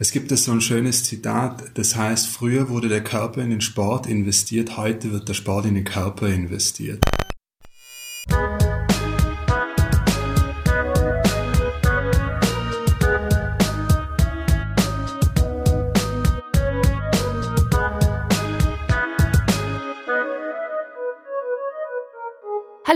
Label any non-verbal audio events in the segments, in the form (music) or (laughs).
Es gibt so ein schönes Zitat, das heißt, früher wurde der Körper in den Sport investiert, heute wird der Sport in den Körper investiert.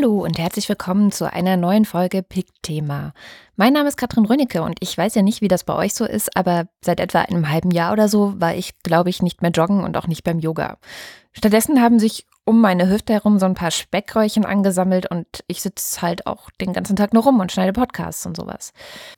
Hallo und herzlich willkommen zu einer neuen Folge Pick-Thema. Mein Name ist Katrin Rönicke und ich weiß ja nicht, wie das bei euch so ist, aber seit etwa einem halben Jahr oder so war ich, glaube ich, nicht mehr joggen und auch nicht beim Yoga. Stattdessen haben sich um meine Hüfte herum so ein paar Speckröllchen angesammelt und ich sitze halt auch den ganzen Tag nur rum und schneide Podcasts und sowas.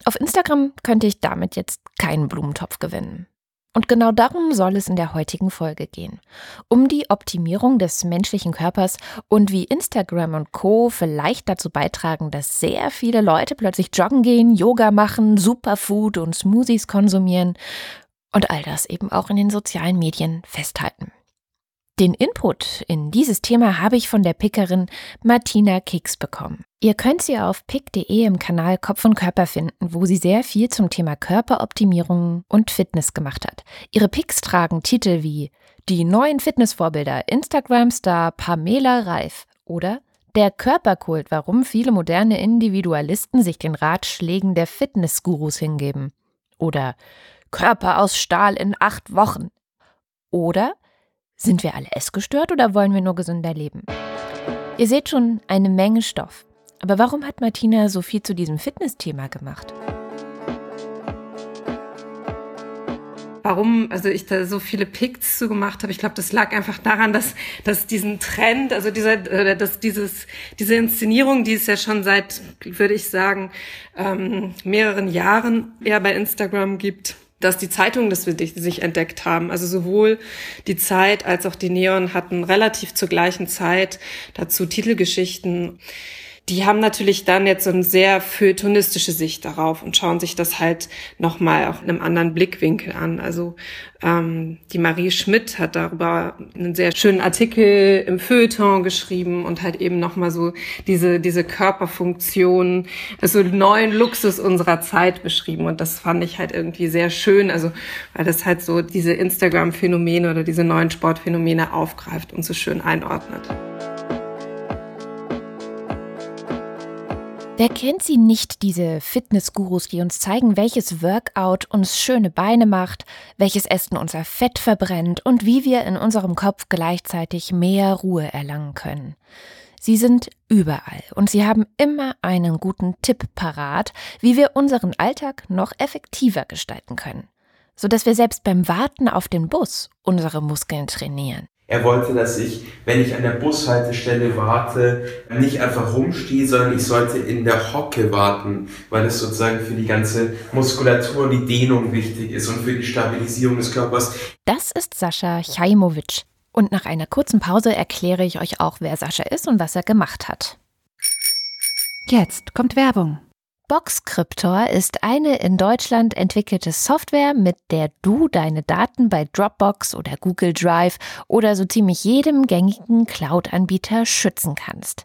Auf Instagram könnte ich damit jetzt keinen Blumentopf gewinnen. Und genau darum soll es in der heutigen Folge gehen. Um die Optimierung des menschlichen Körpers und wie Instagram und Co vielleicht dazu beitragen, dass sehr viele Leute plötzlich joggen gehen, Yoga machen, Superfood und Smoothies konsumieren und all das eben auch in den sozialen Medien festhalten. Den Input in dieses Thema habe ich von der Pickerin Martina Kicks bekommen. Ihr könnt sie auf pick.de im Kanal Kopf und Körper finden, wo sie sehr viel zum Thema Körperoptimierung und Fitness gemacht hat. Ihre Picks tragen Titel wie Die neuen Fitnessvorbilder Instagram-Star Pamela Reif oder Der Körperkult, warum viele moderne Individualisten sich den Ratschlägen der Fitnessgurus hingeben. Oder Körper aus Stahl in acht Wochen. Oder sind wir alle essgestört oder wollen wir nur gesünder leben? Ihr seht schon eine Menge Stoff. Aber warum hat Martina so viel zu diesem Fitnessthema gemacht? warum also ich da so viele Picks zu gemacht habe. Ich glaube, das lag einfach daran, dass, dass diesen Trend, also dieser, dass dieses, diese Inszenierung, die es ja schon seit, würde ich sagen, ähm, mehreren Jahren eher bei Instagram gibt, dass die Zeitungen das für sich entdeckt haben. Also sowohl die Zeit als auch die Neon hatten relativ zur gleichen Zeit dazu Titelgeschichten die haben natürlich dann jetzt so eine sehr feuilletonistische Sicht darauf und schauen sich das halt nochmal auch in einem anderen Blickwinkel an. Also ähm, die Marie Schmidt hat darüber einen sehr schönen Artikel im Feuilleton geschrieben und halt eben nochmal so diese, diese Körperfunktion, also neuen Luxus unserer Zeit beschrieben. Und das fand ich halt irgendwie sehr schön, also weil das halt so diese Instagram-Phänomene oder diese neuen Sportphänomene aufgreift und so schön einordnet. Wer kennt sie nicht, diese Fitnessgurus, die uns zeigen, welches Workout uns schöne Beine macht, welches Essen unser Fett verbrennt und wie wir in unserem Kopf gleichzeitig mehr Ruhe erlangen können. Sie sind überall und sie haben immer einen guten Tipp parat, wie wir unseren Alltag noch effektiver gestalten können, sodass wir selbst beim Warten auf den Bus unsere Muskeln trainieren. Er wollte, dass ich, wenn ich an der Bushaltestelle warte, nicht einfach rumstehe, sondern ich sollte in der Hocke warten, weil es sozusagen für die ganze Muskulatur und die Dehnung wichtig ist und für die Stabilisierung des Körpers. Das ist Sascha Chaimowitsch. Und nach einer kurzen Pause erkläre ich euch auch, wer Sascha ist und was er gemacht hat. Jetzt kommt Werbung. Boxcryptor ist eine in Deutschland entwickelte Software, mit der du deine Daten bei Dropbox oder Google Drive oder so ziemlich jedem gängigen Cloud-Anbieter schützen kannst.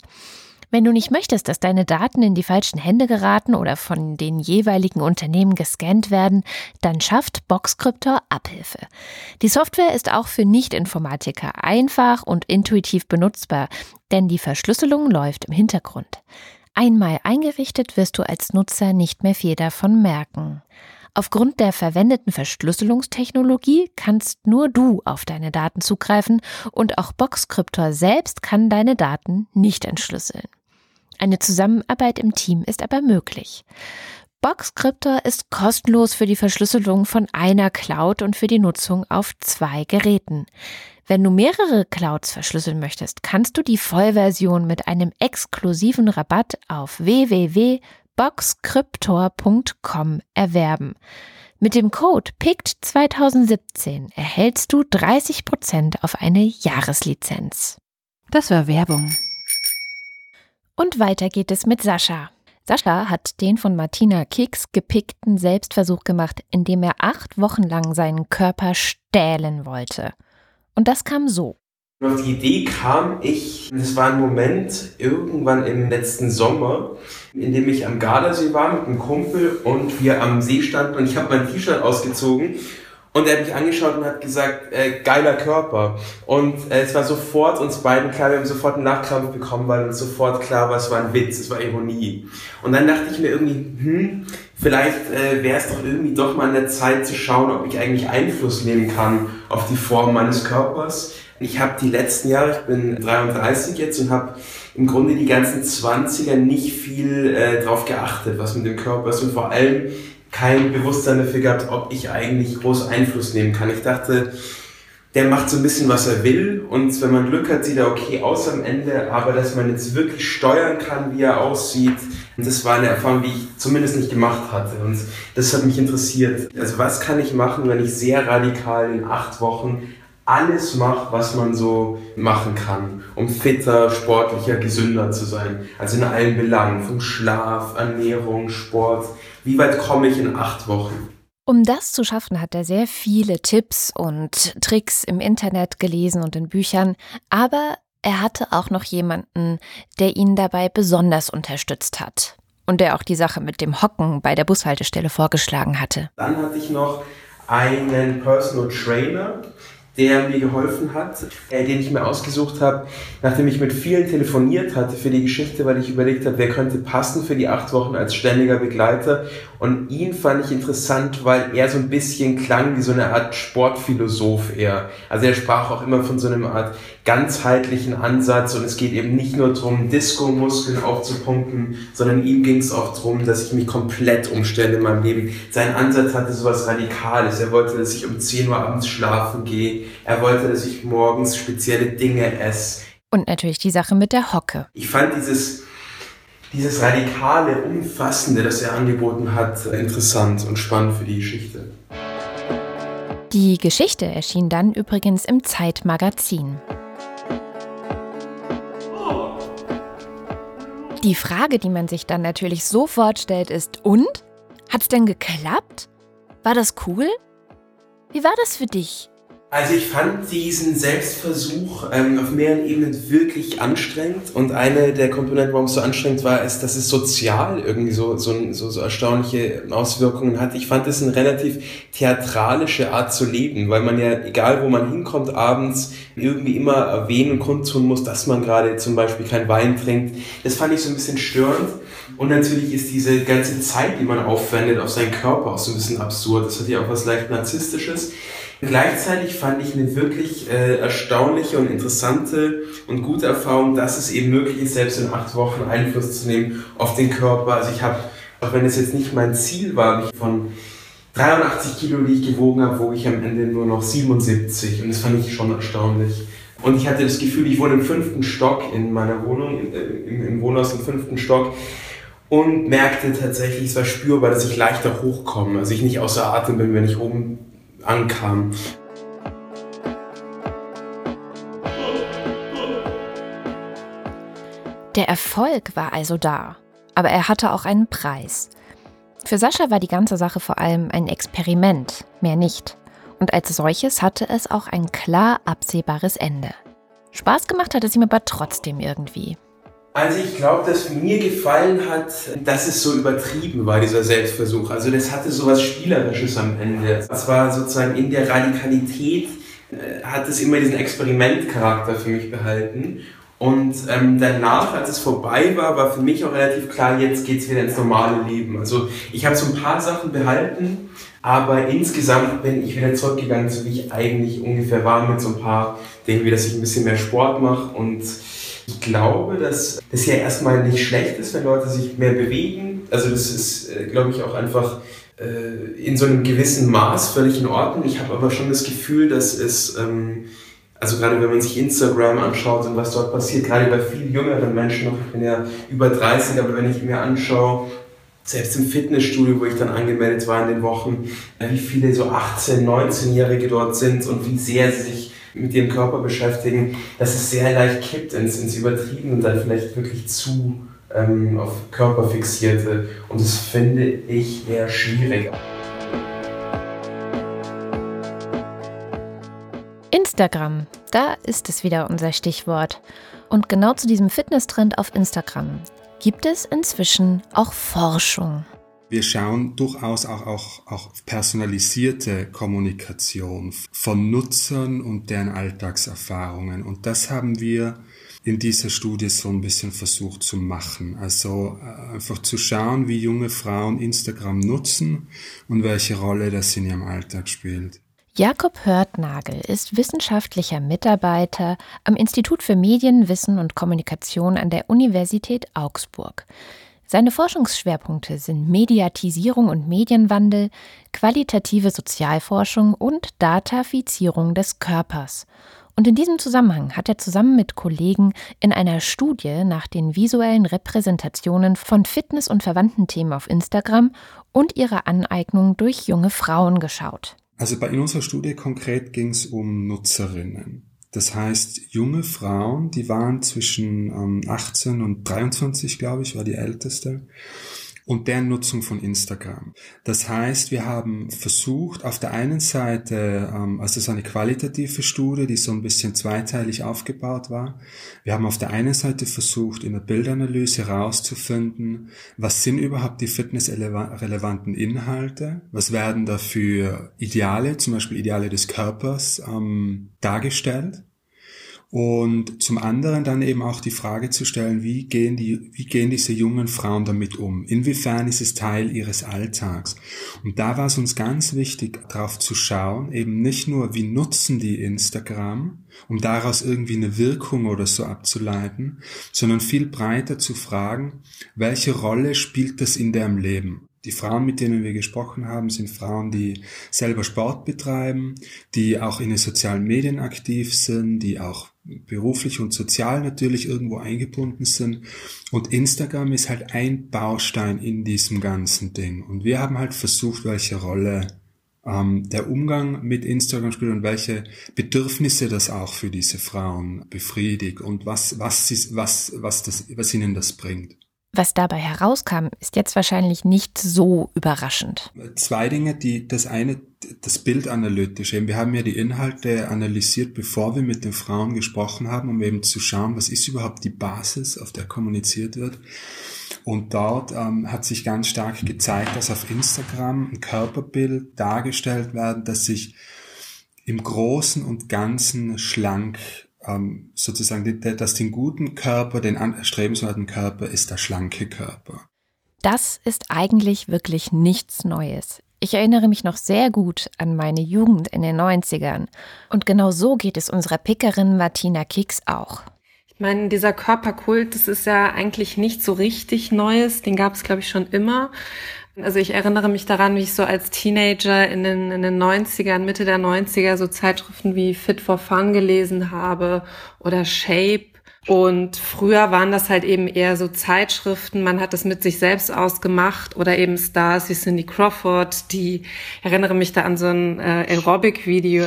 Wenn du nicht möchtest, dass deine Daten in die falschen Hände geraten oder von den jeweiligen Unternehmen gescannt werden, dann schafft Boxcryptor Abhilfe. Die Software ist auch für Nicht-Informatiker einfach und intuitiv benutzbar, denn die Verschlüsselung läuft im Hintergrund. Einmal eingerichtet wirst du als Nutzer nicht mehr viel davon merken. Aufgrund der verwendeten Verschlüsselungstechnologie kannst nur du auf deine Daten zugreifen und auch Boxcryptor selbst kann deine Daten nicht entschlüsseln. Eine Zusammenarbeit im Team ist aber möglich. Boxcryptor ist kostenlos für die Verschlüsselung von einer Cloud und für die Nutzung auf zwei Geräten. Wenn du mehrere Clouds verschlüsseln möchtest, kannst du die Vollversion mit einem exklusiven Rabatt auf www.boxcryptor.com erwerben. Mit dem Code PICT2017 erhältst du 30% auf eine Jahreslizenz. Das war Werbung. Und weiter geht es mit Sascha. Sascha hat den von Martina Kicks gepickten Selbstversuch gemacht, indem er acht Wochen lang seinen Körper stählen wollte. Und das kam so. Auf die Idee kam ich, das war ein Moment irgendwann im letzten Sommer, in dem ich am Gardasee war mit einem Kumpel und wir am See standen und ich habe mein T-Shirt ausgezogen und er hat mich angeschaut und hat gesagt, äh, geiler Körper. Und äh, es war sofort uns beiden klar, wir haben sofort einen Nachkrampf bekommen, weil uns sofort klar war, es war ein Witz, es war Ironie. Und dann dachte ich mir irgendwie, hm, vielleicht äh, wäre es doch irgendwie doch mal an der Zeit zu schauen, ob ich eigentlich Einfluss nehmen kann auf die Form meines Körpers. Ich habe die letzten Jahre, ich bin 33 jetzt und habe im Grunde die ganzen 20er nicht viel äh, drauf geachtet, was mit dem Körper ist und vor allem kein Bewusstsein dafür gehabt, ob ich eigentlich groß Einfluss nehmen kann. Ich dachte, der macht so ein bisschen, was er will und wenn man Glück hat, sieht er okay aus am Ende, aber dass man jetzt wirklich steuern kann, wie er aussieht, das war eine Erfahrung, die ich zumindest nicht gemacht hatte und das hat mich interessiert. Also was kann ich machen, wenn ich sehr radikal in acht Wochen alles mache, was man so machen kann, um fitter, sportlicher, gesünder zu sein. Also in allen Belangen, vom Schlaf, Ernährung, Sport, wie weit komme ich in acht Wochen? Um das zu schaffen, hat er sehr viele Tipps und Tricks im Internet gelesen und in Büchern, aber er hatte auch noch jemanden, der ihn dabei besonders unterstützt hat und der auch die Sache mit dem Hocken bei der Bushaltestelle vorgeschlagen hatte. Dann hatte ich noch einen Personal Trainer, der mir geholfen hat, äh, den ich mir ausgesucht habe, nachdem ich mit vielen telefoniert hatte für die Geschichte, weil ich überlegt habe, wer könnte passen für die acht Wochen als ständiger Begleiter. Und ihn fand ich interessant, weil er so ein bisschen klang wie so eine Art Sportphilosoph eher. Also er sprach auch immer von so einer Art ganzheitlichen Ansatz und es geht eben nicht nur darum, Disco-Muskeln aufzupumpen, sondern ihm ging es auch darum, dass ich mich komplett umstelle in meinem Leben. Sein Ansatz hatte sowas Radikales. Er wollte, dass ich um 10 Uhr abends schlafen gehe. Er wollte, dass ich morgens spezielle Dinge esse. Und natürlich die Sache mit der Hocke. Ich fand dieses, dieses radikale, umfassende, das er angeboten hat, interessant und spannend für die Geschichte. Die Geschichte erschien dann übrigens im Zeitmagazin. Die Frage, die man sich dann natürlich sofort stellt, ist, und? Hat's denn geklappt? War das cool? Wie war das für dich? Also ich fand diesen Selbstversuch ähm, auf mehreren Ebenen wirklich anstrengend und eine der Komponenten, warum es so anstrengend war, ist, dass es sozial irgendwie so, so, so, so erstaunliche Auswirkungen hat. Ich fand es eine relativ theatralische Art zu leben, weil man ja, egal wo man hinkommt, abends irgendwie immer erwähnen und kundtun muss, dass man gerade zum Beispiel kein Wein trinkt. Das fand ich so ein bisschen störend. Und natürlich ist diese ganze Zeit, die man aufwendet auf seinen Körper auch so ein bisschen absurd. Das hat ja auch was leicht Narzisstisches. Gleichzeitig fand ich eine wirklich äh, erstaunliche und interessante und gute Erfahrung, dass es eben möglich ist, selbst in acht Wochen Einfluss zu nehmen auf den Körper. Also ich habe, auch wenn es jetzt nicht mein Ziel war, von 83 Kilo, die ich gewogen habe, wog ich am Ende nur noch 77 und das fand ich schon erstaunlich. Und ich hatte das Gefühl, ich wohne im fünften Stock in meiner Wohnung, äh, im, im Wohnhaus im fünften Stock und merkte tatsächlich, es war spürbar, dass ich leichter hochkomme, also ich nicht außer Atem bin, wenn ich oben ankam. Der Erfolg war also da, aber er hatte auch einen Preis. Für Sascha war die ganze Sache vor allem ein Experiment, mehr nicht. Und als solches hatte es auch ein klar absehbares Ende. Spaß gemacht hat es ihm aber trotzdem irgendwie. Also ich glaube, dass mir gefallen hat, dass es so übertrieben war, dieser Selbstversuch. Also das hatte so was Spielerisches am Ende. Es war sozusagen in der Radikalität, äh, hat es immer diesen Experimentcharakter für mich behalten. Und ähm, danach, als es vorbei war, war für mich auch relativ klar, jetzt geht's wieder ins normale Leben. Also ich habe so ein paar Sachen behalten, aber insgesamt bin ich wieder zurückgegangen, so wie ich eigentlich ungefähr war, mit so ein paar Dingen, wie dass ich ein bisschen mehr Sport mache und ich glaube, dass das ja erstmal nicht schlecht ist, wenn Leute sich mehr bewegen. Also das ist, äh, glaube ich, auch einfach äh, in so einem gewissen Maß völlig in Ordnung. Ich habe aber schon das Gefühl, dass es, ähm, also gerade wenn man sich Instagram anschaut und was dort passiert, gerade bei viel jüngeren Menschen noch, ich bin ja über 30, aber wenn ich mir anschaue, selbst im Fitnessstudio, wo ich dann angemeldet war in den Wochen, äh, wie viele so 18-, 19-Jährige dort sind und wie sehr sie sich mit ihrem Körper beschäftigen, dass es sehr leicht kippt ins, ins Übertrieben und dann vielleicht wirklich zu ähm, auf Körper fixierte. Und das finde ich eher schwierig. Instagram, da ist es wieder unser Stichwort. Und genau zu diesem Fitnesstrend auf Instagram gibt es inzwischen auch Forschung. Wir schauen durchaus auch, auch, auch personalisierte Kommunikation von Nutzern und deren Alltagserfahrungen. Und das haben wir in dieser Studie so ein bisschen versucht zu machen. Also äh, einfach zu schauen, wie junge Frauen Instagram nutzen und welche Rolle das in ihrem Alltag spielt. Jakob Hörtnagel ist wissenschaftlicher Mitarbeiter am Institut für Medien, Wissen und Kommunikation an der Universität Augsburg. Seine Forschungsschwerpunkte sind Mediatisierung und Medienwandel, qualitative Sozialforschung und Datafizierung des Körpers. Und in diesem Zusammenhang hat er zusammen mit Kollegen in einer Studie nach den visuellen Repräsentationen von Fitness und verwandten Themen auf Instagram und ihrer Aneignung durch junge Frauen geschaut. Also bei in unserer Studie konkret ging es um Nutzerinnen. Das heißt, junge Frauen, die waren zwischen ähm, 18 und 23, glaube ich, war die älteste und deren Nutzung von Instagram. Das heißt, wir haben versucht, auf der einen Seite, ähm, also es ist eine qualitative Studie, die so ein bisschen zweiteilig aufgebaut war. Wir haben auf der einen Seite versucht, in der Bildanalyse herauszufinden, was sind überhaupt die fitnessrelevanten Inhalte, was werden da für Ideale, zum Beispiel Ideale des Körpers, ähm, dargestellt und zum anderen dann eben auch die Frage zu stellen, wie gehen die, wie gehen diese jungen Frauen damit um? Inwiefern ist es Teil ihres Alltags? Und da war es uns ganz wichtig, darauf zu schauen, eben nicht nur, wie nutzen die Instagram, um daraus irgendwie eine Wirkung oder so abzuleiten, sondern viel breiter zu fragen, welche Rolle spielt das in deren Leben? Die Frauen, mit denen wir gesprochen haben, sind Frauen, die selber Sport betreiben, die auch in den sozialen Medien aktiv sind, die auch beruflich und sozial natürlich irgendwo eingebunden sind. Und Instagram ist halt ein Baustein in diesem ganzen Ding. Und wir haben halt versucht, welche Rolle ähm, der Umgang mit Instagram spielt und welche Bedürfnisse das auch für diese Frauen befriedigt und was, was, sie, was, was, das, was ihnen das bringt. Was dabei herauskam, ist jetzt wahrscheinlich nicht so überraschend. Zwei Dinge, die das eine, das Bild analytisch. Wir haben ja die Inhalte analysiert, bevor wir mit den Frauen gesprochen haben, um eben zu schauen, was ist überhaupt die Basis, auf der kommuniziert wird. Und dort ähm, hat sich ganz stark gezeigt, dass auf Instagram ein Körperbild dargestellt werden, das sich im Großen und Ganzen schlank ähm, sozusagen, dass den guten Körper, den erstrebenswerten Körper ist der schlanke Körper. Das ist eigentlich wirklich nichts Neues. Ich erinnere mich noch sehr gut an meine Jugend in den 90ern. Und genau so geht es unserer Pickerin Martina Kicks auch. Ich meine, dieser Körperkult, das ist ja eigentlich nicht so richtig Neues. Den gab es, glaube ich, schon immer. Also ich erinnere mich daran, wie ich so als Teenager in den, in den 90ern, Mitte der 90er so Zeitschriften wie Fit for Fun gelesen habe oder Shape. Und früher waren das halt eben eher so Zeitschriften, man hat das mit sich selbst ausgemacht oder eben Stars wie Cindy Crawford, die ich erinnere mich da an so ein äh, Aerobic-Video.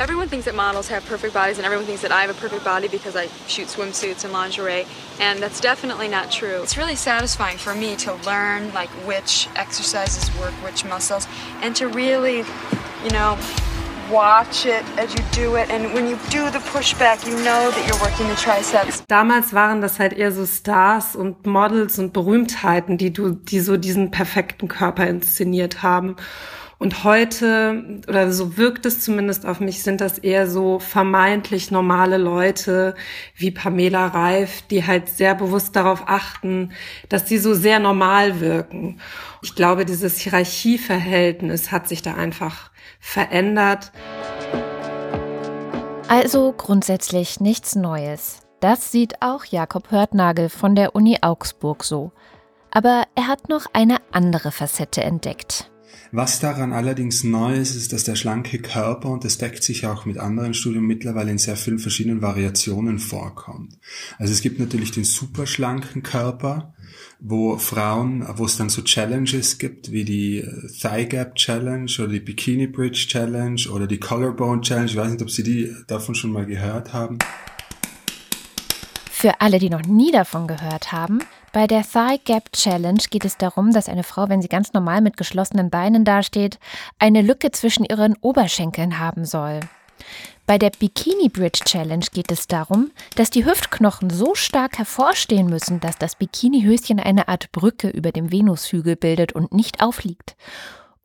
Everyone thinks that models have perfect bodies and everyone thinks that I have a perfect body because I shoot swimsuits and lingerie, and that's definitely not true. It's really satisfying for me to learn like which exercises work which muscles and to really, you know, watch it as you do it and when you do the pushback you know that you're working the triceps. Damals waren das halt eher so Stars und Models und Berühmtheiten, die du die so diesen perfekten Körper inszeniert haben. Und heute, oder so wirkt es zumindest auf mich, sind das eher so vermeintlich normale Leute wie Pamela Reif, die halt sehr bewusst darauf achten, dass sie so sehr normal wirken. Ich glaube, dieses Hierarchieverhältnis hat sich da einfach verändert. Also grundsätzlich nichts Neues. Das sieht auch Jakob Hörtnagel von der Uni Augsburg so. Aber er hat noch eine andere Facette entdeckt. Was daran allerdings neu ist, ist, dass der schlanke Körper, und das deckt sich auch mit anderen Studien mittlerweile in sehr vielen verschiedenen Variationen vorkommt. Also es gibt natürlich den superschlanken Körper, wo Frauen, wo es dann so Challenges gibt, wie die äh, Thigh Gap Challenge oder die Bikini Bridge Challenge oder die Collarbone Challenge. Ich weiß nicht, ob Sie die davon schon mal gehört haben. Für alle, die noch nie davon gehört haben, Bei der Thigh Gap Challenge geht es darum, dass eine Frau, wenn sie ganz normal mit geschlossenen Beinen dasteht, eine Lücke zwischen ihren Oberschenkeln haben soll. Bei der Bikini Bridge Challenge geht es darum, dass die Hüftknochen so stark hervorstehen müssen, dass das Bikinihöschen eine Art Brücke über dem Venushügel bildet und nicht aufliegt.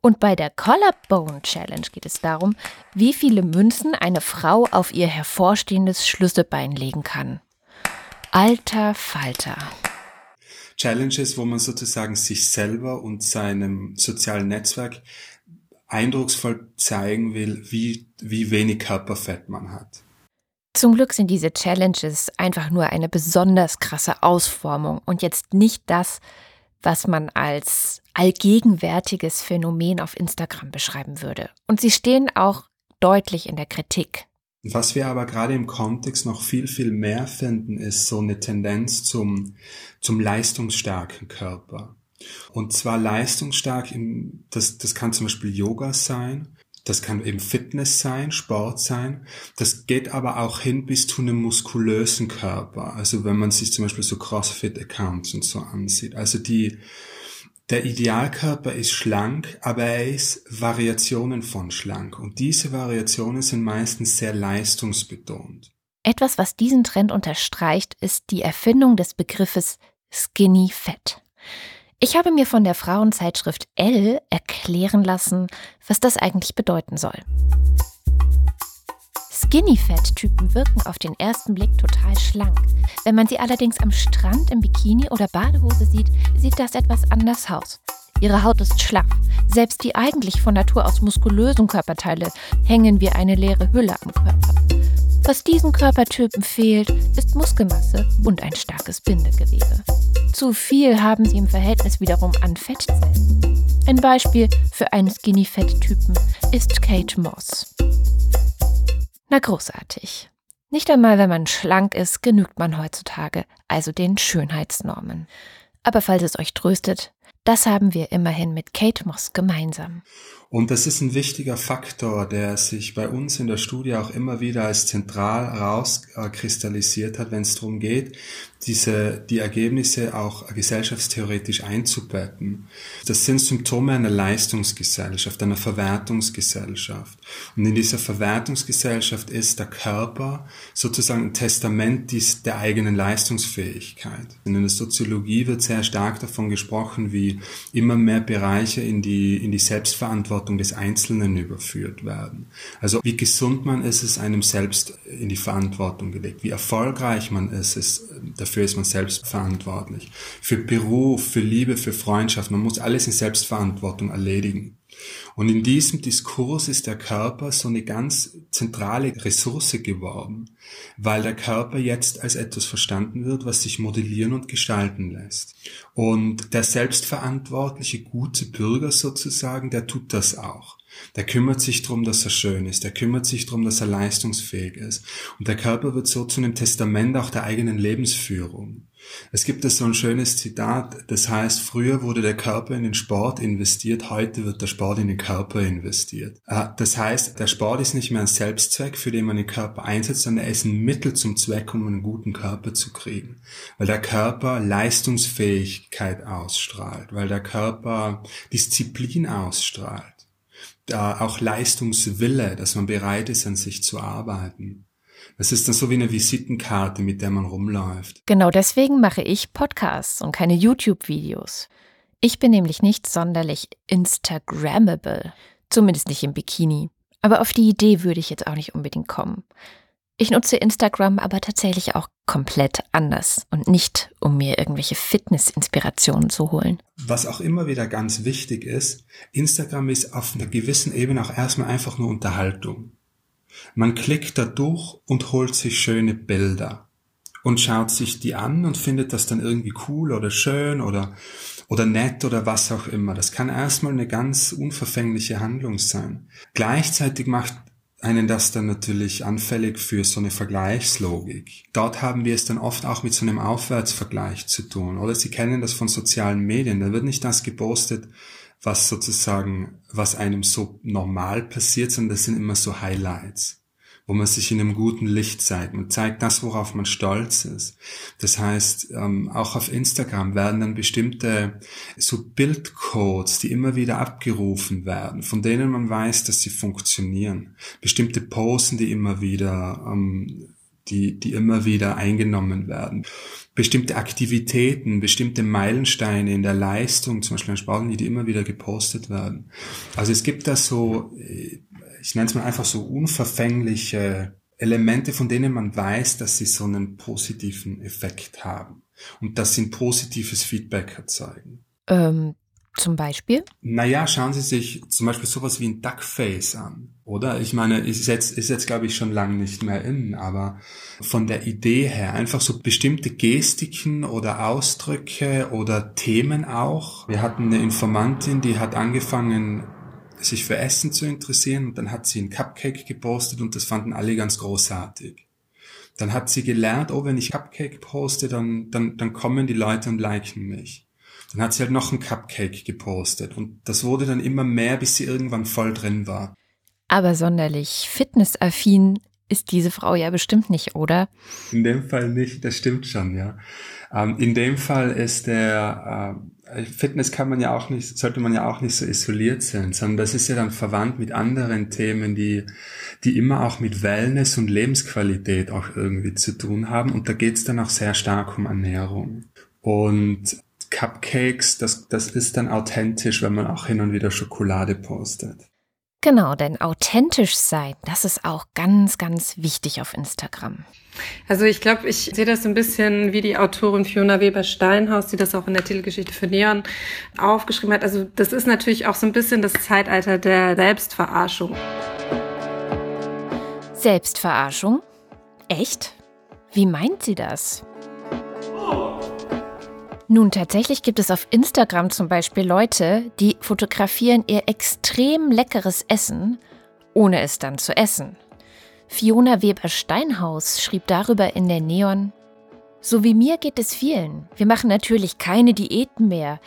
Und bei der Collarbone Challenge geht es darum, wie viele Münzen eine Frau auf ihr hervorstehendes Schlüsselbein legen kann. Alter Falter. Challenges, wo man sozusagen sich selber und seinem sozialen Netzwerk eindrucksvoll zeigen will, wie, wie wenig Körperfett man hat. Zum Glück sind diese Challenges einfach nur eine besonders krasse Ausformung und jetzt nicht das, was man als allgegenwärtiges Phänomen auf Instagram beschreiben würde. Und sie stehen auch deutlich in der Kritik. Was wir aber gerade im Kontext noch viel, viel mehr finden, ist so eine Tendenz zum, zum leistungsstarken Körper. Und zwar leistungsstark, im, das, das kann zum Beispiel Yoga sein, das kann eben Fitness sein, Sport sein. Das geht aber auch hin bis zu einem muskulösen Körper. Also wenn man sich zum Beispiel so CrossFit-Accounts und so ansieht. Also die, der Idealkörper ist schlank, aber er ist Variationen von schlank. Und diese Variationen sind meistens sehr leistungsbetont. Etwas, was diesen Trend unterstreicht, ist die Erfindung des Begriffes Skinny Fat. Ich habe mir von der Frauenzeitschrift Elle erklären lassen, was das eigentlich bedeuten soll. Skinny-Fat-Typen wirken auf den ersten Blick total schlank. Wenn man sie allerdings am Strand im Bikini oder Badehose sieht, sieht das etwas anders aus. Ihre Haut ist schlaff. Selbst die eigentlich von Natur aus muskulösen Körperteile hängen wie eine leere Hülle am Körper. Was diesen Körpertypen fehlt, ist Muskelmasse und ein starkes Bindegewebe. Zu viel haben sie im Verhältnis wiederum an Fettzellen. Ein Beispiel für einen Skinny-Fett-Typen ist Kate Moss. Na großartig. Nicht einmal, wenn man schlank ist, genügt man heutzutage, also den Schönheitsnormen. Aber falls es euch tröstet, das haben wir immerhin mit Kate Moss gemeinsam. Und das ist ein wichtiger Faktor, der sich bei uns in der Studie auch immer wieder als zentral rauskristallisiert hat, wenn es darum geht, diese, die Ergebnisse auch gesellschaftstheoretisch einzubetten. Das sind Symptome einer Leistungsgesellschaft, einer Verwertungsgesellschaft. Und in dieser Verwertungsgesellschaft ist der Körper sozusagen ein Testament der eigenen Leistungsfähigkeit. In der Soziologie wird sehr stark davon gesprochen, wie immer mehr Bereiche in die, in die Selbstverantwortung Verantwortung des Einzelnen überführt werden. Also wie gesund man ist, ist einem selbst in die Verantwortung gelegt. Wie erfolgreich man ist, ist dafür ist man selbst verantwortlich. Für Beruf, für Liebe, für Freundschaft, man muss alles in Selbstverantwortung erledigen. Und in diesem Diskurs ist der Körper so eine ganz zentrale Ressource geworden, weil der Körper jetzt als etwas verstanden wird, was sich modellieren und gestalten lässt. Und der selbstverantwortliche, gute Bürger sozusagen, der tut das auch. Der kümmert sich darum, dass er schön ist. Der kümmert sich darum, dass er leistungsfähig ist. Und der Körper wird so zu einem Testament auch der eigenen Lebensführung. Es gibt so ein schönes Zitat, das heißt, früher wurde der Körper in den Sport investiert, heute wird der Sport in den Körper investiert. Äh, das heißt, der Sport ist nicht mehr ein Selbstzweck, für den man den Körper einsetzt, sondern er ist ein Mittel zum Zweck, um einen guten Körper zu kriegen. Weil der Körper Leistungsfähigkeit ausstrahlt, weil der Körper Disziplin ausstrahlt, auch Leistungswille, dass man bereit ist, an sich zu arbeiten. Es ist dann so wie eine Visitenkarte, mit der man rumläuft. Genau deswegen mache ich Podcasts und keine YouTube-Videos. Ich bin nämlich nicht sonderlich Instagrammable. Zumindest nicht im Bikini. Aber auf die Idee würde ich jetzt auch nicht unbedingt kommen. Ich nutze Instagram aber tatsächlich auch komplett anders und nicht, um mir irgendwelche Fitness-Inspirationen zu holen. Was auch immer wieder ganz wichtig ist, Instagram ist auf einer gewissen Ebene auch erstmal einfach nur Unterhaltung. Man klickt da durch und holt sich schöne Bilder und schaut sich die an und findet das dann irgendwie cool oder schön oder, oder nett oder was auch immer. Das kann erstmal eine ganz unverfängliche Handlung sein. Gleichzeitig macht einen das dann natürlich anfällig für so eine Vergleichslogik. Dort haben wir es dann oft auch mit so einem Aufwärtsvergleich zu tun. Oder Sie kennen das von sozialen Medien. Da wird nicht das gepostet, was sozusagen, was einem so normal passiert, sondern das sind immer so Highlights, wo man sich in einem guten Licht zeigt. Man zeigt das, worauf man stolz ist. Das heißt, ähm, auch auf Instagram werden dann bestimmte so Bildcodes, die immer wieder abgerufen werden, von denen man weiß, dass sie funktionieren. Bestimmte Posen, die immer wieder ähm, die, die immer wieder eingenommen werden. Bestimmte Aktivitäten, bestimmte Meilensteine in der Leistung, zum Beispiel an Sportler, die immer wieder gepostet werden. Also es gibt da so, ich nenne es mal einfach so unverfängliche Elemente, von denen man weiß, dass sie so einen positiven Effekt haben und dass sie ein positives Feedback erzeugen. Ähm, zum Beispiel? Naja, schauen Sie sich zum Beispiel sowas wie ein Duckface an, oder? Ich meine, ist jetzt, ist jetzt glaube ich schon lange nicht mehr in, aber von der Idee her einfach so bestimmte Gestiken oder Ausdrücke oder Themen auch. Wir hatten eine Informantin, die hat angefangen, sich für Essen zu interessieren und dann hat sie ein Cupcake gepostet und das fanden alle ganz großartig. Dann hat sie gelernt, oh, wenn ich Cupcake poste, dann, dann, dann kommen die Leute und liken mich. Dann hat sie halt noch ein Cupcake gepostet und das wurde dann immer mehr, bis sie irgendwann voll drin war. Aber sonderlich fitnessaffin ist diese Frau ja bestimmt nicht, oder? In dem Fall nicht, das stimmt schon, ja. Ähm, in dem Fall ist der äh, Fitness kann man ja auch nicht, sollte man ja auch nicht so isoliert sein, sondern das ist ja dann verwandt mit anderen Themen, die, die immer auch mit Wellness und Lebensqualität auch irgendwie zu tun haben. Und da geht's dann auch sehr stark um Ernährung. Und Cupcakes, das, das ist dann authentisch, wenn man auch hin und wieder Schokolade postet. Genau, denn authentisch sein, das ist auch ganz, ganz wichtig auf Instagram. Also ich glaube, ich sehe das ein bisschen wie die Autorin Fiona Weber-Steinhaus, die das auch in der Titelgeschichte für Neon aufgeschrieben hat. Also das ist natürlich auch so ein bisschen das Zeitalter der Selbstverarschung. Selbstverarschung? Echt? Wie meint sie das? Nun, tatsächlich gibt es auf Instagram zum Beispiel Leute, die fotografieren ihr extrem leckeres Essen, ohne es dann zu essen. Fiona Weber-Steinhaus schrieb darüber in der Neon, so wie mir geht es vielen. Wir machen natürlich keine Diäten mehr.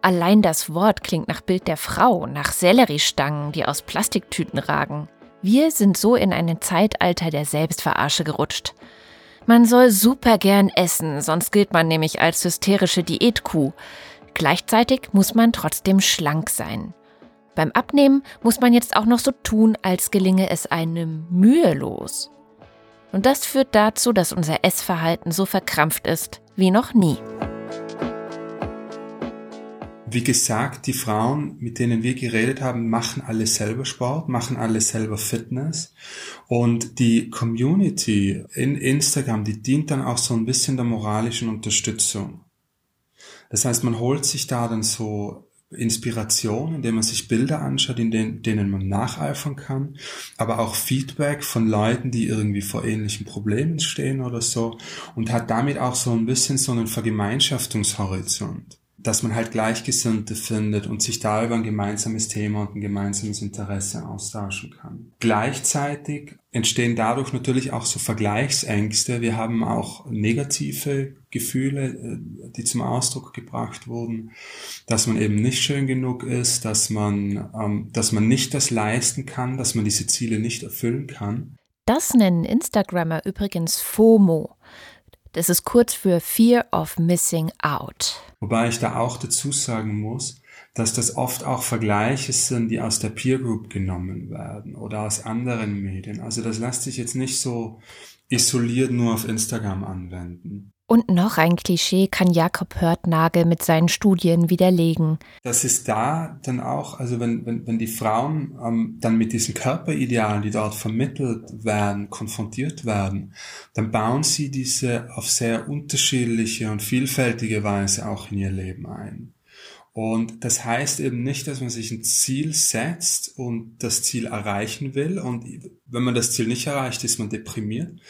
Allein das Wort klingt nach Bild der Frau, nach Selleriestangen, die aus Plastiktüten ragen. Wir sind so in ein Zeitalter der Selbstverarsche gerutscht. Man soll super gern essen, sonst gilt man nämlich als hysterische Diätkuh. Gleichzeitig muss man trotzdem schlank sein. Beim Abnehmen muss man jetzt auch noch so tun, als gelinge es einem mühelos. Und das führt dazu, dass unser Essverhalten so verkrampft ist wie noch nie. Wie gesagt, die Frauen, mit denen wir geredet haben, machen alle selber Sport, machen alle selber Fitness. Und die Community in Instagram, die dient dann auch so ein bisschen der moralischen Unterstützung. Das heißt, man holt sich da dann so Inspiration, indem man sich Bilder anschaut, in denen, denen man nacheifern kann, aber auch Feedback von Leuten, die irgendwie vor ähnlichen Problemen stehen oder so und hat damit auch so ein bisschen so einen Vergemeinschaftungshorizont dass man halt Gleichgesinnte findet und sich da über ein gemeinsames Thema und ein gemeinsames Interesse austauschen kann. Gleichzeitig entstehen dadurch natürlich auch so Vergleichsängste. Wir haben auch negative Gefühle, äh, die zum Ausdruck gebracht wurden, dass man eben nicht schön genug ist, dass man, ähm, dass man nicht das leisten kann, dass man diese Ziele nicht erfüllen kann. Das nennen Instagrammer übrigens FOMO. Das ist kurz für Fear of Missing Out. Wobei ich da auch dazu sagen muss, dass das oft auch Vergleiche sind, die aus der Peer Group genommen werden oder aus anderen Medien. Also das lässt sich jetzt nicht so isoliert nur auf Instagram anwenden. Und noch ein Klischee kann Jakob Hörtnagel mit seinen Studien widerlegen. Das ist da dann auch, also wenn, wenn, wenn die Frauen ähm, dann mit diesen Körperidealen, die dort vermittelt werden, konfrontiert werden, dann bauen sie diese auf sehr unterschiedliche und vielfältige Weise auch in ihr Leben ein. Und das heißt eben nicht, dass man sich ein Ziel setzt und das Ziel erreichen will. Und wenn man das Ziel nicht erreicht, ist man deprimiert,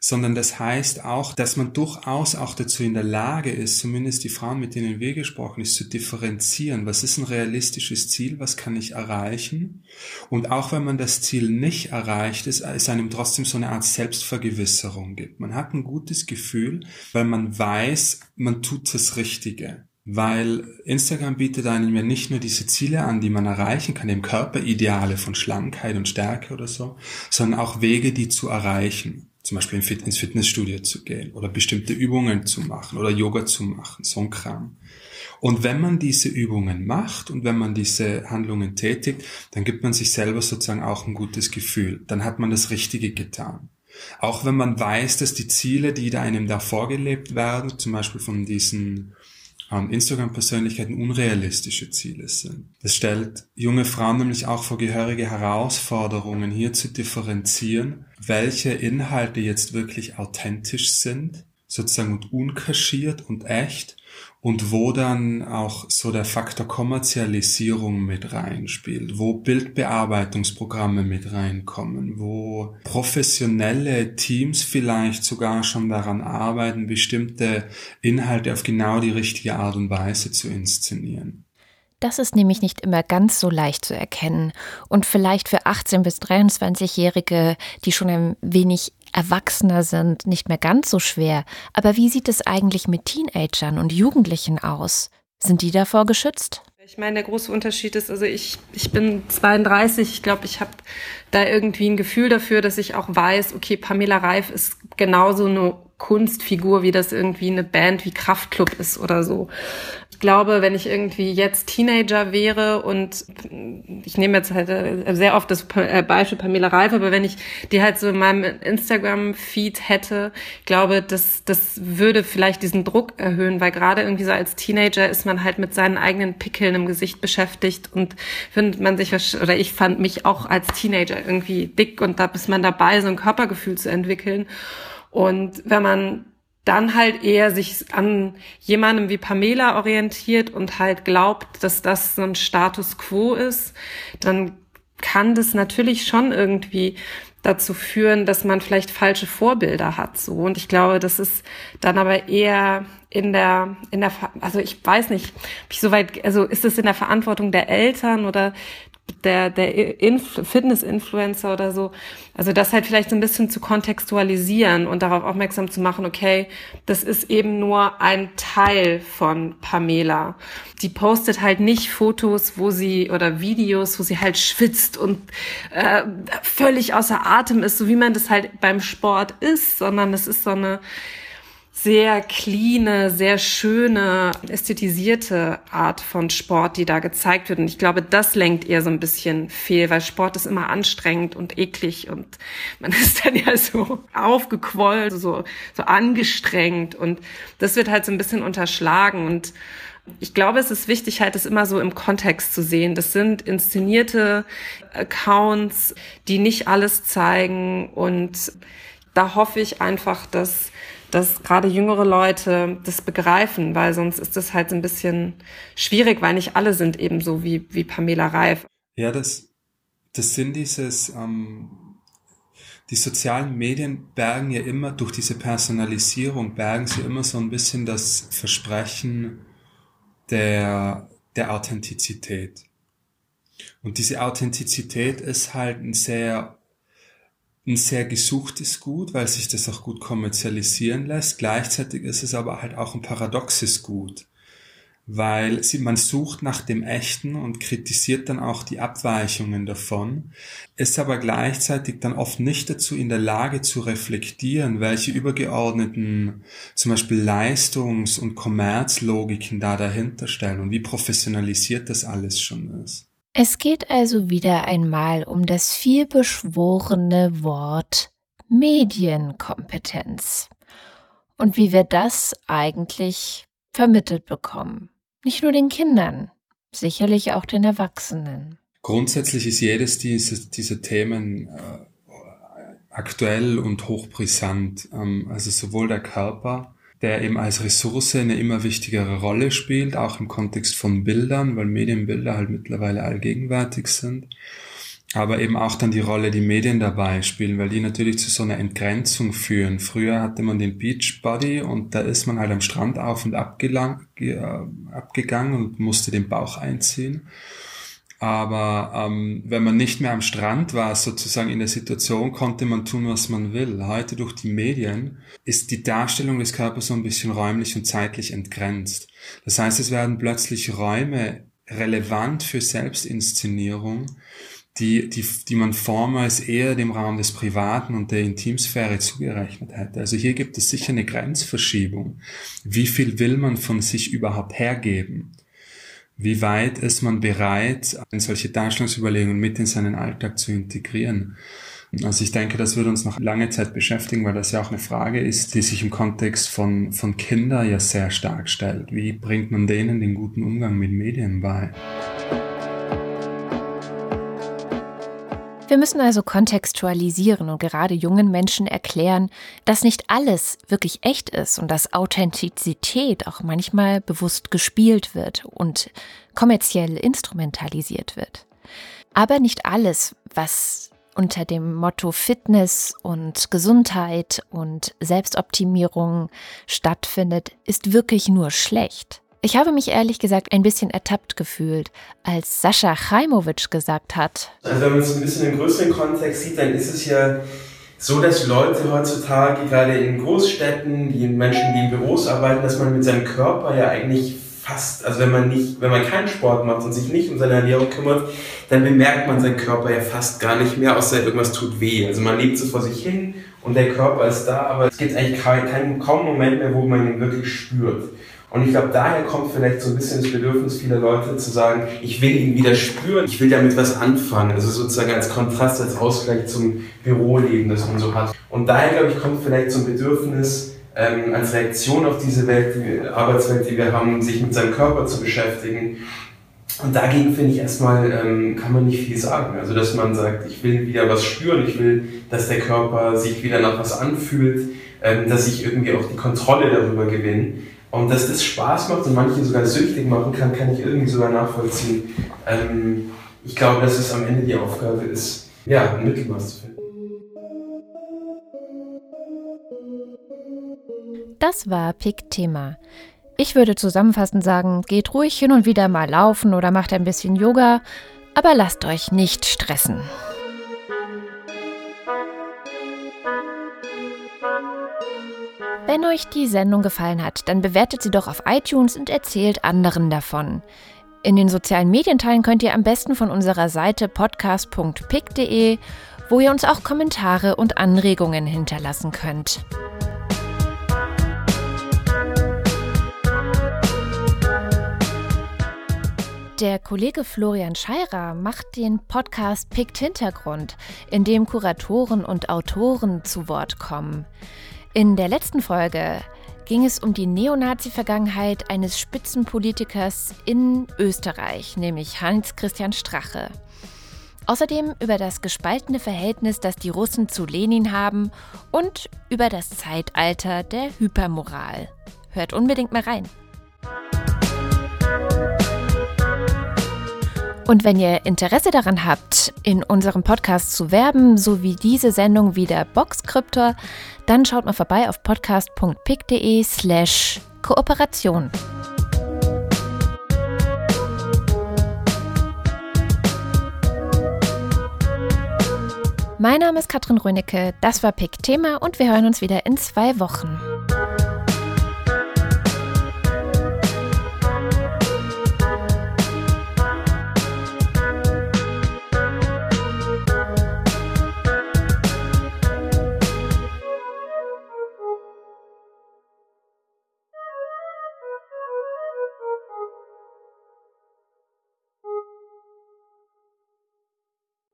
sondern das heißt auch, dass man durchaus auch dazu in der Lage ist, zumindest die Frauen, mit denen wir gesprochen ist, zu differenzieren. Was ist ein realistisches Ziel? Was kann ich erreichen? Und auch wenn man das Ziel nicht erreicht, ist, es einem trotzdem so eine Art Selbstvergewisserung gibt. Man hat ein gutes Gefühl, weil man weiß, man tut das Richtige. weil Instagram bietet einem ja nicht nur diese Ziele an, die man erreichen kann, im Körperideale von Schlankheit und Stärke oder so, sondern auch Wege, die zu erreichen. Zum Beispiel ins Fitnessstudio zu gehen oder bestimmte Übungen zu machen oder Yoga zu machen, so ein Kram. Und wenn man diese Übungen macht und wenn man diese Handlungen tätigt, dann gibt man sich selber sozusagen auch ein gutes Gefühl. Dann hat man das Richtige getan. Auch wenn man weiß, dass die Ziele, die da einem da vorgelebt werden, zum Beispiel von diesen ähm, Instagram-Persönlichkeiten unrealistische Ziele sind. Es stellt junge Frauen nämlich auch vor gehörige Herausforderungen, hier zu differenzieren, welche Inhalte jetzt wirklich authentisch sind, sozusagen und unkaschiert und echt und wo dann auch so der Faktor Kommerzialisierung mit reinspielt, wo Bildbearbeitungsprogramme mit reinkommen, wo professionelle Teams vielleicht sogar schon daran arbeiten, bestimmte Inhalte auf genau die richtige Art und Weise zu inszenieren. Das ist nämlich nicht immer ganz so leicht zu erkennen und vielleicht für 18 bis 23-Jährige, die schon ein wenig erwachsener sind, nicht mehr ganz so schwer. Aber wie sieht es eigentlich mit Teenagern und Jugendlichen aus? Sind die davor geschützt? Ich meine, der große Unterschied ist, also ich, ich bin 32, ich glaube, ich habe da irgendwie ein Gefühl dafür, dass ich auch weiß, okay, Pamela Reif ist genauso eine Kunstfigur, wie das irgendwie eine Band wie Kraftklub ist oder so ich glaube, wenn ich irgendwie jetzt Teenager wäre und ich nehme jetzt halt äh, sehr oft das äh, Beispiel Pamela Reif, aber wenn ich die halt so in meinem Instagram-Feed hätte, glaube, das, das würde vielleicht diesen Druck erhöhen, weil gerade irgendwie so als Teenager ist man halt mit seinen eigenen Pickeln im Gesicht beschäftigt und findet man sich, oder ich fand mich auch als Teenager irgendwie dick und da ist man dabei, so ein Körpergefühl zu entwickeln. Und wenn man dann halt eher sich an jemandem wie Pamela orientiert und halt glaubt, dass das so ein Status quo ist, dann kann das natürlich schon irgendwie dazu führen, dass man vielleicht falsche Vorbilder hat, so. Und ich glaube, das ist dann aber eher in der, in der, also ich weiß nicht, ich so weit, also ist es in der Verantwortung der Eltern oder der, der Inf Fitness-Influencer oder so. Also das halt vielleicht so ein bisschen zu kontextualisieren und darauf aufmerksam zu machen, okay, das ist eben nur ein Teil von Pamela. Die postet halt nicht Fotos, wo sie oder Videos, wo sie halt schwitzt und äh, völlig außer Atem ist, so wie man das halt beim Sport ist, sondern es ist so eine sehr cleane, sehr schöne, ästhetisierte Art von Sport, die da gezeigt wird. Und ich glaube, das lenkt eher so ein bisschen fehl, weil Sport ist immer anstrengend und eklig und man (laughs) ist dann ja so aufgequollen, so, so angestrengt und das wird halt so ein bisschen unterschlagen und ich glaube, es ist wichtig, halt das immer so im Kontext zu sehen. Das sind inszenierte Accounts, die nicht alles zeigen und da hoffe ich einfach, dass dass gerade jüngere Leute das begreifen, weil sonst ist das halt ein bisschen schwierig, weil nicht alle sind eben so wie, wie Pamela Reif. Ja, das, das sind dieses, ähm, die sozialen Medien bergen ja immer durch diese Personalisierung, bergen sie immer so ein bisschen das Versprechen der, der Authentizität. Und diese Authentizität ist halt ein sehr ein sehr gesuchtes Gut, weil sich das auch gut kommerzialisieren lässt. Gleichzeitig ist es aber halt auch ein paradoxes Gut, weil sie, man sucht nach dem Echten und kritisiert dann auch die Abweichungen davon, ist aber gleichzeitig dann oft nicht dazu in der Lage zu reflektieren, welche übergeordneten zum Beispiel Leistungs- und Kommerzlogiken da dahinter stellen und wie professionalisiert das alles schon ist. Es geht also wieder einmal um das vielbeschworene Wort Medienkompetenz und wie wir das eigentlich vermittelt bekommen. Nicht nur den Kindern, sicherlich auch den Erwachsenen. Grundsätzlich ist jedes dieser diese Themen äh, aktuell und hochbrisant. Ähm, also sowohl der Körper der eben als Ressource eine immer wichtigere Rolle spielt, auch im Kontext von Bildern, weil Medienbilder halt mittlerweile allgegenwärtig sind. Aber eben auch dann die Rolle, die Medien dabei spielen, weil die natürlich zu so einer Entgrenzung führen. Früher hatte man den Beachbody und da ist man halt am Strand auf und abgelang, äh, abgegangen und musste den Bauch einziehen. Aber ähm, wenn man nicht mehr am Strand war, sozusagen in der Situation, konnte man tun, was man will. Heute durch die Medien ist die Darstellung des Körpers so ein bisschen räumlich und zeitlich entgrenzt. Das heißt, es werden plötzlich Räume relevant für Selbstinszenierung, die, die, die man vormals eher dem Raum des Privaten und der Intimsphäre zugerechnet hätte. Also hier gibt es sicher eine Grenzverschiebung. Wie viel will man von sich überhaupt hergeben? Wie weit ist man bereit, solche Darstellungsüberlegungen mit in seinen Alltag zu integrieren? Also ich denke, das wird uns noch lange Zeit beschäftigen, weil das ja auch eine Frage ist, die sich im Kontext von, von Kindern ja sehr stark stellt. Wie bringt man denen den guten Umgang mit Medien bei? Wir müssen also kontextualisieren und gerade jungen Menschen erklären, dass nicht alles wirklich echt ist und dass Authentizität auch manchmal bewusst gespielt wird und kommerziell instrumentalisiert wird. Aber nicht alles, was unter dem Motto Fitness und Gesundheit und Selbstoptimierung stattfindet, ist wirklich nur schlecht. Ich habe mich ehrlich gesagt ein bisschen ertappt gefühlt, als Sascha Chaimowitsch gesagt hat. Also wenn man es ein bisschen im größeren Kontext sieht, dann ist es ja so, dass Leute heutzutage, gerade in Großstädten, die Menschen, die in Büros arbeiten, dass man mit seinem Körper ja eigentlich fast, also wenn man nicht, wenn man keinen Sport macht und sich nicht um seine Ernährung kümmert, dann bemerkt man seinen Körper ja fast gar nicht mehr, außer irgendwas tut weh. Also man lebt so vor sich hin und der Körper ist da, aber es gibt eigentlich keinen, kaum Moment mehr, wo man ihn wirklich spürt. Und ich glaube, daher kommt vielleicht so ein bisschen das Bedürfnis vieler Leute zu sagen, ich will ihn wieder spüren, ich will damit was anfangen. Also sozusagen als Kontrast, als Ausgleich zum Büroleben, das man so hat. Und daher, glaube ich, kommt vielleicht so ein Bedürfnis, ähm, als Reaktion auf diese Welt, die Arbeitswelt, die wir haben, sich mit seinem Körper zu beschäftigen. Und dagegen finde ich erstmal, ähm, kann man nicht viel sagen. Also, dass man sagt, ich will wieder was spüren, ich will, dass der Körper sich wieder nach was anfühlt, ähm, dass ich irgendwie auch die Kontrolle darüber gewinne. Und dass das Spaß macht und manche sogar süchtig machen kann, kann ich irgendwie sogar nachvollziehen. Ähm, ich glaube, dass es am Ende die Aufgabe ist, ja, ein Mittelmaß zu finden. Das war Pick Thema. Ich würde zusammenfassend sagen, geht ruhig hin und wieder mal laufen oder macht ein bisschen Yoga, aber lasst euch nicht stressen. Wenn euch die Sendung gefallen hat, dann bewertet sie doch auf iTunes und erzählt anderen davon. In den sozialen Medien teilen könnt ihr am besten von unserer Seite podcast.pick.de, wo ihr uns auch Kommentare und Anregungen hinterlassen könnt. Der Kollege Florian Scheirer macht den Podcast Picked Hintergrund, in dem Kuratoren und Autoren zu Wort kommen. In der letzten Folge ging es um die Neonazi-Vergangenheit eines Spitzenpolitikers in Österreich, nämlich Hans-Christian Strache. Außerdem über das gespaltene Verhältnis, das die Russen zu Lenin haben und über das Zeitalter der Hypermoral. Hört unbedingt mal rein. Und wenn ihr Interesse daran habt, in unserem Podcast zu werben, sowie diese Sendung wie der Boxcryptor, dann schaut mal vorbei auf podcast.pick.de slash Kooperation. Mein Name ist Katrin Rönecke, das war Pick Thema und wir hören uns wieder in zwei Wochen.